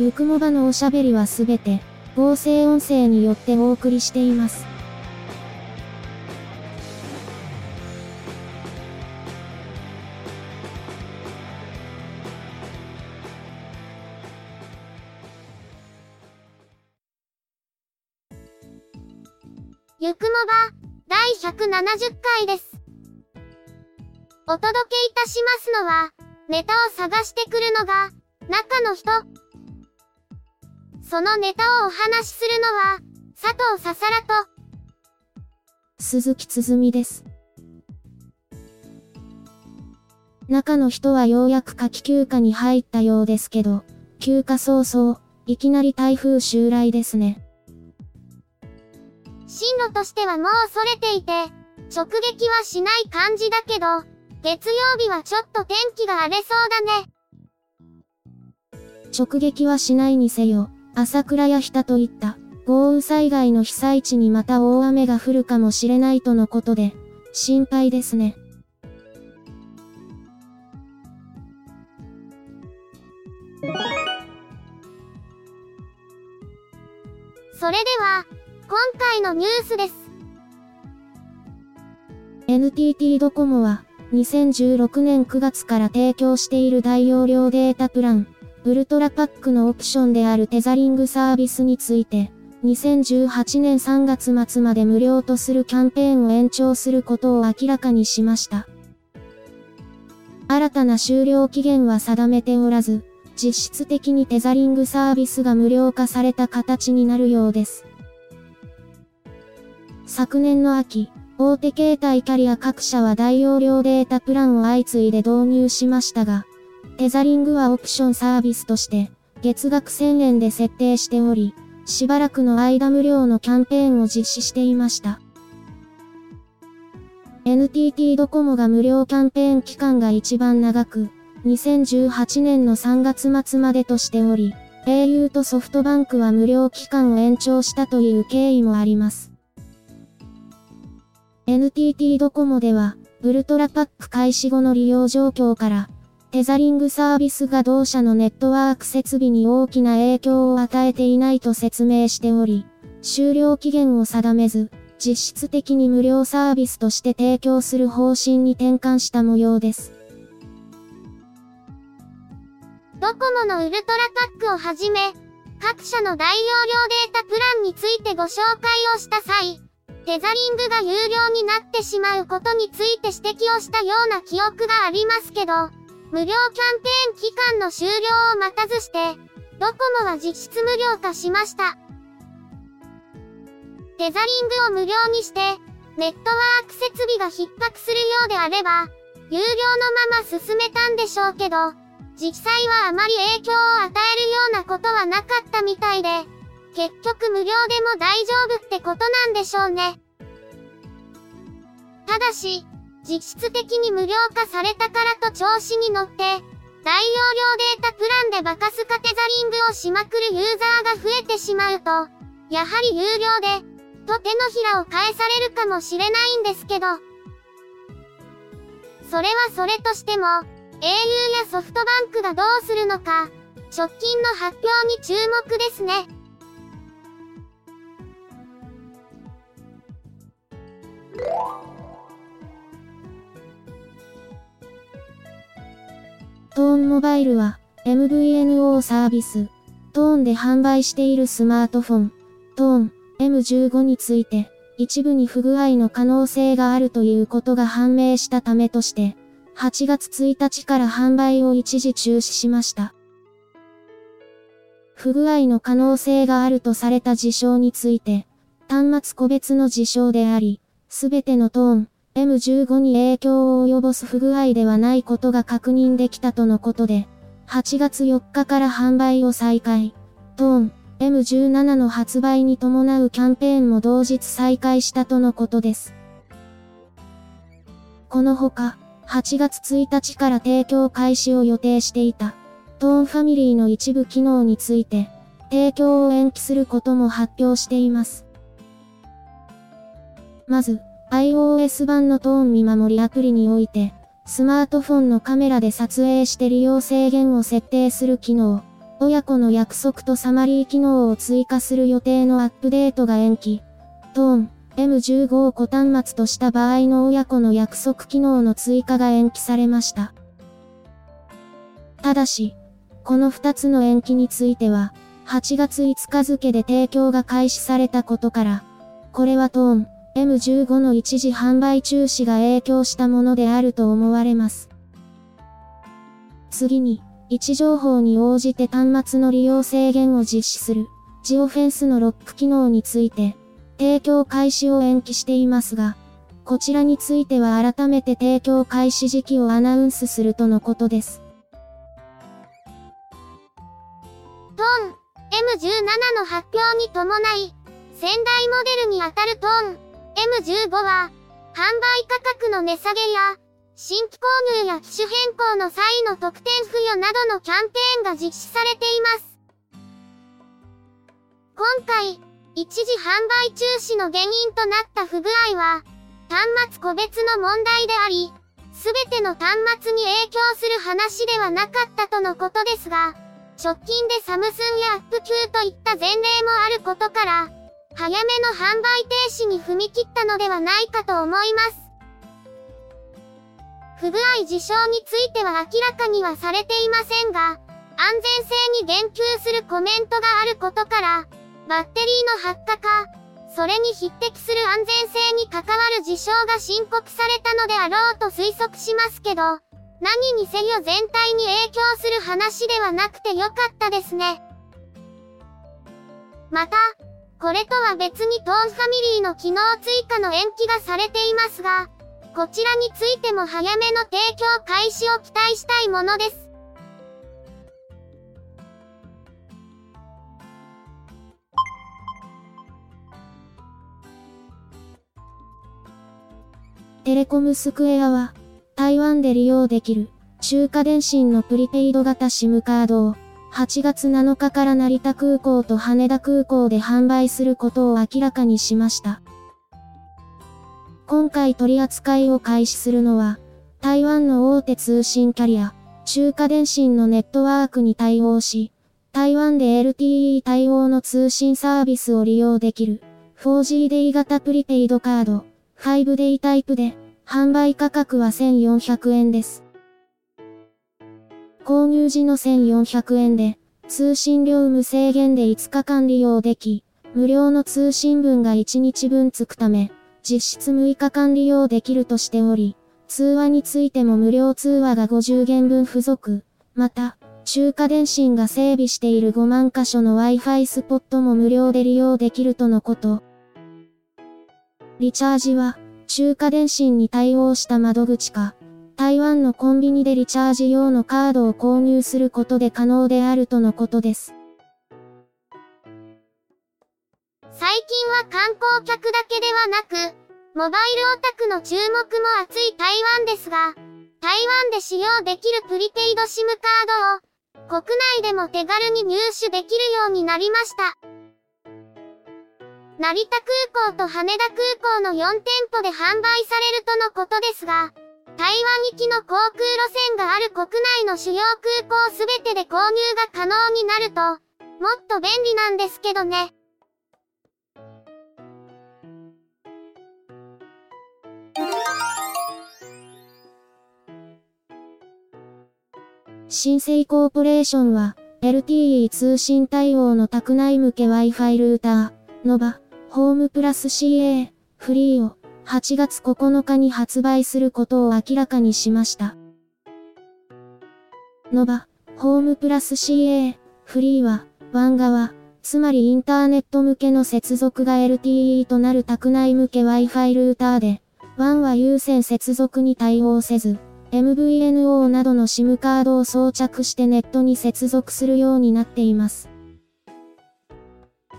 ゆくもばのおしゃべりはすべて、合成音声によってお送りしています。ゆくもば、第170回です。お届けいたしますのは、ネタを探してくるのが、中の人。そのネタをお話しするのは、佐藤ささらと、鈴木つづみです。中の人はようやく夏季休暇に入ったようですけど、休暇早々、いきなり台風襲来ですね。進路としてはもう逸れていて、直撃はしない感じだけど、月曜日はちょっと天気が荒れそうだね。直撃はしないにせよ、朝倉や日田といった豪雨災害の被災地にまた大雨が降るかもしれないとのことで、心配ですね。それでは、今回のニュースです。NTT ドコモは、2016年9月から提供している大容量データプラン、ウルトラパックのオプションであるテザリングサービスについて、2018年3月末まで無料とするキャンペーンを延長することを明らかにしました。新たな終了期限は定めておらず、実質的にテザリングサービスが無料化された形になるようです。昨年の秋、大手携帯キャリア各社は大容量データプランを相次いで導入しましたが、テザリングはオプションサービスとして、月額1000円で設定しており、しばらくの間無料のキャンペーンを実施していました。NTT ドコモが無料キャンペーン期間が一番長く、2018年の3月末までとしており、au とソフトバンクは無料期間を延長したという経緯もあります。NTT ドコモでは、ウルトラパック開始後の利用状況から、テザリングサービスが同社のネットワーク設備に大きな影響を与えていないと説明しており、終了期限を定めず、実質的に無料サービスとして提供する方針に転換した模様です。ドコモのウルトラパックをはじめ、各社の大容量データプランについてご紹介をした際、テザリングが有料になってしまうことについて指摘をしたような記憶がありますけど、無料キャンペーン期間の終了を待たずして、ドコモは実質無料化しました。テザリングを無料にして、ネットワーク設備が逼迫するようであれば、有料のまま進めたんでしょうけど、実際はあまり影響を与えるようなことはなかったみたいで、結局無料でも大丈夫ってことなんでしょうね。ただし、実質的に無料化されたからと調子に乗って、大容量データプランでバカスカテザリングをしまくるユーザーが増えてしまうと、やはり有料で、と手のひらを返されるかもしれないんですけど。それはそれとしても、au やソフトバンクがどうするのか、直近の発表に注目ですね。トーンモバイルは MVNO サービス、トーンで販売しているスマートフォン、トーン M15 について、一部に不具合の可能性があるということが判明したためとして、8月1日から販売を一時中止しました。不具合の可能性があるとされた事象について、端末個別の事象であり、すべてのトーン、M15 に影響を及ぼす不具合ではないことが確認できたとのことで、8月4日から販売を再開。トーン、M17 の発売に伴うキャンペーンも同日再開したとのことです。このほか、8月1日から提供開始を予定していた、トーンファミリーの一部機能について、提供を延期することも発表しています。まず、iOS 版のトーン見守りアプリにおいて、スマートフォンのカメラで撮影して利用制限を設定する機能、親子の約束とサマリー機能を追加する予定のアップデートが延期。トーン、M15 を子端末とした場合の親子の約束機能の追加が延期されました。ただし、この2つの延期については、8月5日付で提供が開始されたことから、これはトーン、M15 の一時販売中止が影響したものであると思われます。次に、位置情報に応じて端末の利用制限を実施する、ジオフェンスのロック機能について、提供開始を延期していますが、こちらについては改めて提供開始時期をアナウンスするとのことです。トーン M17 の発表に伴い、先代モデルにあたるトーン M15 は、販売価格の値下げや、新規購入や機種変更の際の特典付与などのキャンペーンが実施されています。今回、一時販売中止の原因となった不具合は、端末個別の問題であり、すべての端末に影響する話ではなかったとのことですが、直近でサムスンやアップ級といった前例もあることから、早めの販売停止に踏み切ったのではないかと思います。不具合事象については明らかにはされていませんが、安全性に言及するコメントがあることから、バッテリーの発火か、それに匹敵する安全性に関わる事象が申告されたのであろうと推測しますけど、何にせよ全体に影響する話ではなくてよかったですね。また、これとは別にトーンファミリーの機能追加の延期がされていますが、こちらについても早めの提供開始を期待したいものです。テレコムスクエアは、台湾で利用できる、中華電信のプリペイド型 SIM カードを、8月7日から成田空港と羽田空港で販売することを明らかにしました。今回取り扱いを開始するのは、台湾の大手通信キャリア、中華電信のネットワークに対応し、台湾で LTE 対応の通信サービスを利用できる 4G デイ型プリペイドカード5デイタイプで販売価格は1400円です。購入時の1400円で、通信料無制限で5日間利用でき、無料の通信分が1日分つくため、実質6日間利用できるとしており、通話についても無料通話が50元分付属。また、中華電信が整備している5万箇所の Wi-Fi スポットも無料で利用できるとのこと。リチャージは、中華電信に対応した窓口か、台湾のコンビニでリチャージ用のカードを購入することで可能であるとのことです。最近は観光客だけではなく、モバイルオタクの注目も熱い台湾ですが、台湾で使用できるプリペイド SIM カードを、国内でも手軽に入手できるようになりました。成田空港と羽田空港の4店舗で販売されるとのことですが、台湾行きの航空路線がある国内の主要空港すべてで購入が可能になると、もっと便利なんですけどね。新生コーポレーションは、LTE 通信対応の宅内向け Wi-Fi ルーター、ノバ、ホームプラス CA、フリーを、8月9日に発売することを明らかにしました。ノバ、ホームプラス CA、フリーは、ワン側、つまりインターネット向けの接続が LTE となる宅内向け Wi-Fi ルーターで、ワンは有線接続に対応せず、MVNO などの SIM カードを装着してネットに接続するようになっています。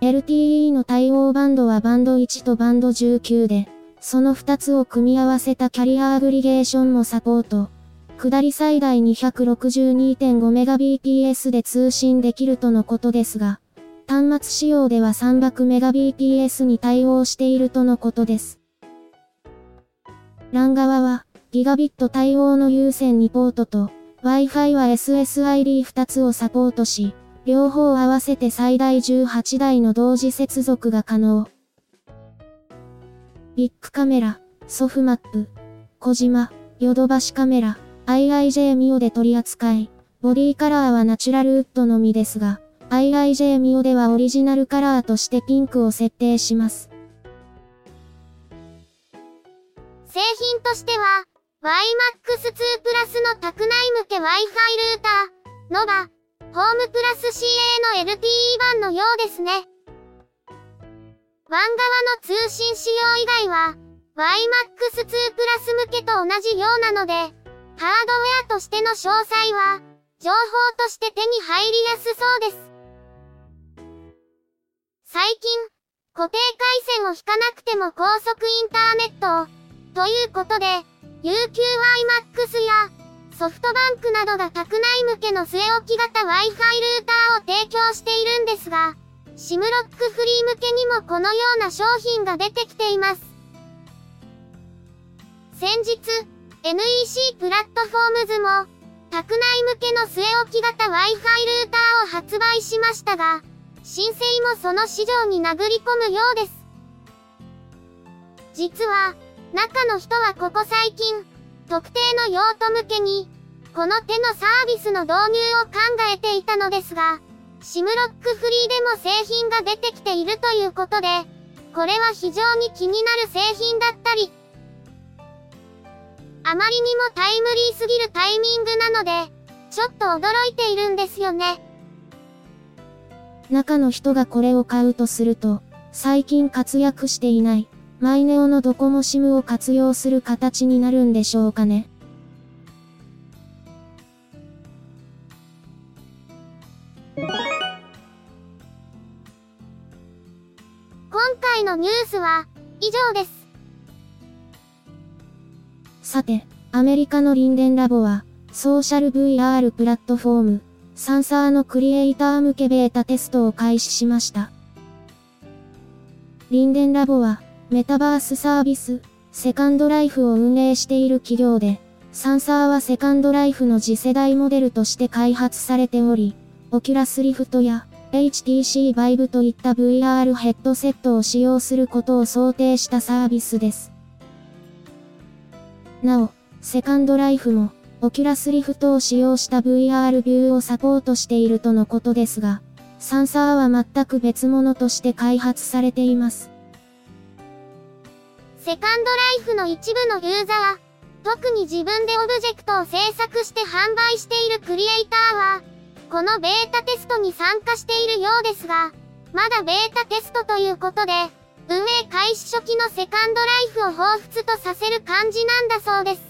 LTE の対応バンドはバンド1とバンド19で、その2つを組み合わせたキャリアアグリゲーションもサポート。下り最大 262.5Mbps で通信できるとのことですが、端末仕様では 300Mbps に対応しているとのことです。LAN 側は、ギガビット対応の有線2ポートと、Wi-Fi は SSID2 つをサポートし、両方合わせて最大18台の同時接続が可能。ビッグカメラ、ソフマップ、小島、ヨドバシカメラ、IIJ ミオで取り扱い、ボディカラーはナチュラルウッドのみですが、IIJ ミオではオリジナルカラーとしてピンクを設定します。製品としては、YMAX2 プラスの宅内向け Wi-Fi ルーター、ノバ、ホームプラス CA の LTE 版のようですね。ワン側の通信仕様以外は、YMAX2 プラス向けと同じようなので、ハードウェアとしての詳細は、情報として手に入りやすそうです。最近、固定回線を引かなくても高速インターネットを、ということで、UQYMAX や、ソフトバンクなどが宅内向けの据え置き型 Wi-Fi ルーターを提供しているんですが、シムロックフリー向けにもこのような商品が出てきています。先日、NEC プラットフォームズも、宅内向けの据え置き型 Wi-Fi ルーターを発売しましたが、申請もその市場に殴り込むようです。実は、中の人はここ最近、特定の用途向けに、この手のサービスの導入を考えていたのですが、シムロックフリーでも製品が出てきているということで、これは非常に気になる製品だったり、あまりにもタイムリーすぎるタイミングなので、ちょっと驚いているんですよね。中の人がこれを買うとすると、最近活躍していない、マイネオのドコモシムを活用する形になるんでしょうかね。回のニュースは以上です。さて、アメリカのリンデンラボは、ソーシャル VR プラットフォーム、Sansar のクリエイター向けベータテストを開始しました。リンデンラボは、メタバースサービス、セカンドライフを運営している企業で、 Sansar はセカンドライフの次世代モデルとして開発されており、 Oculus Rift や HTC Vive といった VR ヘッドセットを使用することを想定したサービスです。なお、セカンドライフも、 Oculus Rift を使用した VR ビューをサポートしているとのことですが、 Sansar は全く別物として開発されています。セカンドライフの一部のユーザー、特に自分でオブジェクトを制作して販売しているクリエイターは、このベータテストに参加しているようですが、まだベータテストということで、運営開始初期のセカンドライフを彷彿とさせる感じなんだそうです。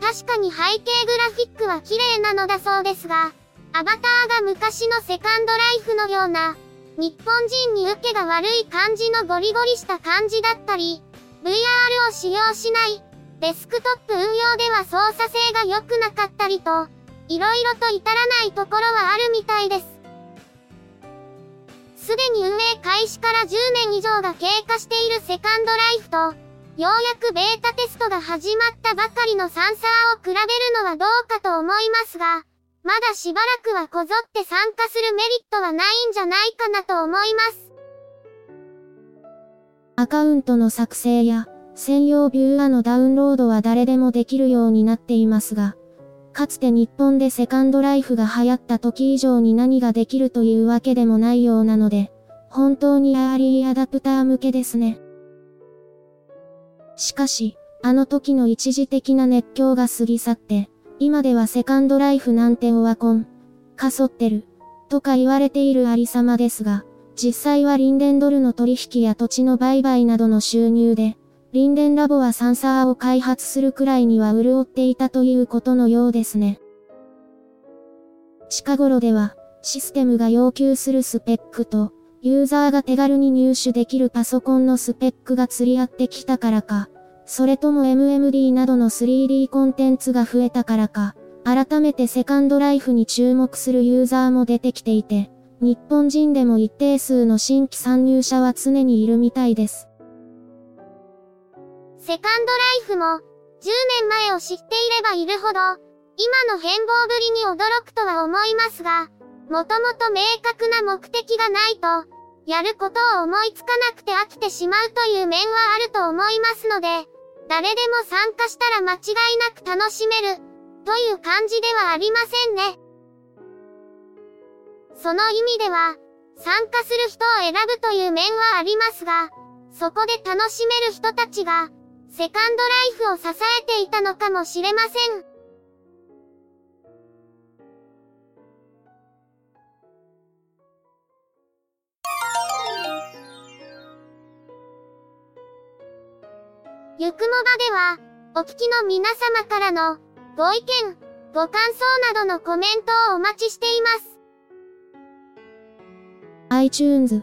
確かに背景グラフィックは綺麗なのだそうですが、アバターが昔のセカンドライフのような、日本人に受けが悪い感じのゴリゴリした感じだったり、VR を使用しない、デスクトップ運用では操作性が良くなかったりと、色々と至らないところはあるみたいです。すでに運営開始から10年以上が経過しているセカンドライフと、ようやくベータテストが始まったばかりのサンサーを比べるのはどうかと思いますが、まだしばらくはこぞって参加するメリットはないんじゃないかなと思います。アカウントの作成や、専用ビューアのダウンロードは誰でもできるようになっていますが、かつて日本でセカンドライフが流行った時以上に何ができるというわけでもないようなので、本当にアーリーアダプター向けですね。しかし、あの時の一時的な熱狂が過ぎ去って、今ではセカンドライフなんてオワコン、かそってる、とか言われているありさまですが、実際はリンデンドルの取引や土地の売買などの収入で、リンデンラボはサンサーを開発するくらいには潤っていたということのようですね。近頃では、システムが要求するスペックと、ユーザーが手軽に入手できるパソコンのスペックが釣り合ってきたからか、それとも MMD などの 3D コンテンツが増えたからか、改めてセカンドライフに注目するユーザーも出てきていて、日本人でも一定数の新規参入者は常にいるみたいです。セカンドライフも、10年前を知っていればいるほど、今の変貌ぶりに驚くとは思いますが、もともと明確な目的がないと、やることを思いつかなくて飽きてしまうという面はあると思いますので、誰でも参加したら間違いなく楽しめる、という感じではありませんね。その意味では、参加する人を選ぶという面はありますが、そこで楽しめる人たちが、セカンドライフを支えていたのかもしれません。ゆくもばでは、お聞きの皆様からのご意見、ご感想などのコメントをお待ちしています。iTunes